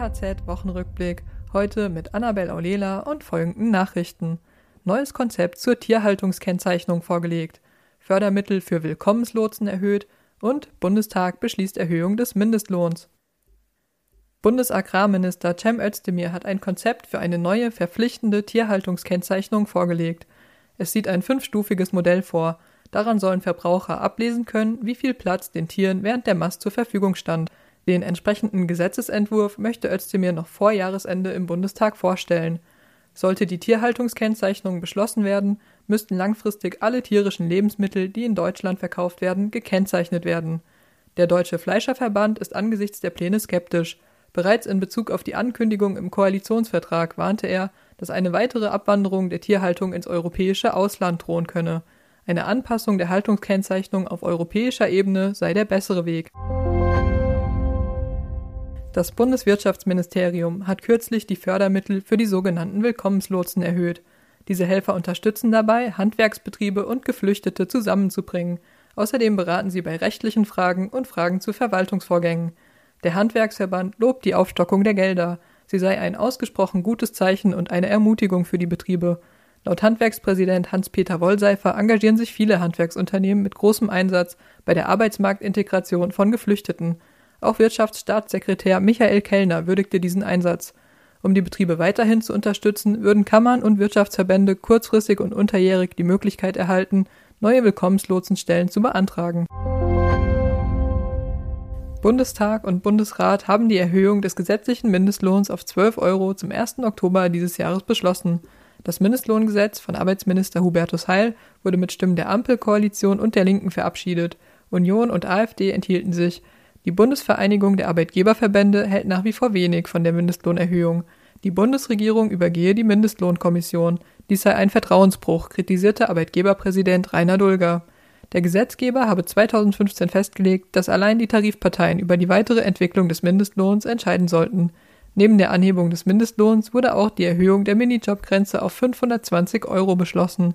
DHZ Wochenrückblick. Heute mit Annabel Aulela und folgenden Nachrichten. Neues Konzept zur Tierhaltungskennzeichnung vorgelegt. Fördermittel für Willkommenslotsen erhöht und Bundestag beschließt Erhöhung des Mindestlohns. Bundesagrarminister Cem Özdemir hat ein Konzept für eine neue verpflichtende Tierhaltungskennzeichnung vorgelegt. Es sieht ein fünfstufiges Modell vor. Daran sollen Verbraucher ablesen können, wie viel Platz den Tieren während der Mast zur Verfügung stand. Den entsprechenden Gesetzesentwurf möchte Özdemir noch vor Jahresende im Bundestag vorstellen. Sollte die Tierhaltungskennzeichnung beschlossen werden, müssten langfristig alle tierischen Lebensmittel, die in Deutschland verkauft werden, gekennzeichnet werden. Der Deutsche Fleischerverband ist angesichts der Pläne skeptisch. Bereits in Bezug auf die Ankündigung im Koalitionsvertrag warnte er, dass eine weitere Abwanderung der Tierhaltung ins europäische Ausland drohen könne. Eine Anpassung der Haltungskennzeichnung auf europäischer Ebene sei der bessere Weg. Das Bundeswirtschaftsministerium hat kürzlich die Fördermittel für die sogenannten Willkommenslotsen erhöht. Diese Helfer unterstützen dabei, Handwerksbetriebe und Geflüchtete zusammenzubringen. Außerdem beraten sie bei rechtlichen Fragen und Fragen zu Verwaltungsvorgängen. Der Handwerksverband lobt die Aufstockung der Gelder. Sie sei ein ausgesprochen gutes Zeichen und eine Ermutigung für die Betriebe. Laut Handwerkspräsident Hans-Peter Wollseifer engagieren sich viele Handwerksunternehmen mit großem Einsatz bei der Arbeitsmarktintegration von Geflüchteten. Auch Wirtschaftsstaatssekretär Michael Kellner würdigte diesen Einsatz. Um die Betriebe weiterhin zu unterstützen, würden Kammern und Wirtschaftsverbände kurzfristig und unterjährig die Möglichkeit erhalten, neue Willkommenslotsenstellen zu beantragen. Bundestag und Bundesrat haben die Erhöhung des gesetzlichen Mindestlohns auf 12 Euro zum 1. Oktober dieses Jahres beschlossen. Das Mindestlohngesetz von Arbeitsminister Hubertus Heil wurde mit Stimmen der Ampelkoalition und der Linken verabschiedet. Union und AfD enthielten sich. Die Bundesvereinigung der Arbeitgeberverbände hält nach wie vor wenig von der Mindestlohnerhöhung. Die Bundesregierung übergehe die Mindestlohnkommission. Dies sei ein Vertrauensbruch, kritisierte Arbeitgeberpräsident Rainer Dulger. Der Gesetzgeber habe 2015 festgelegt, dass allein die Tarifparteien über die weitere Entwicklung des Mindestlohns entscheiden sollten. Neben der Anhebung des Mindestlohns wurde auch die Erhöhung der Minijobgrenze auf 520 Euro beschlossen.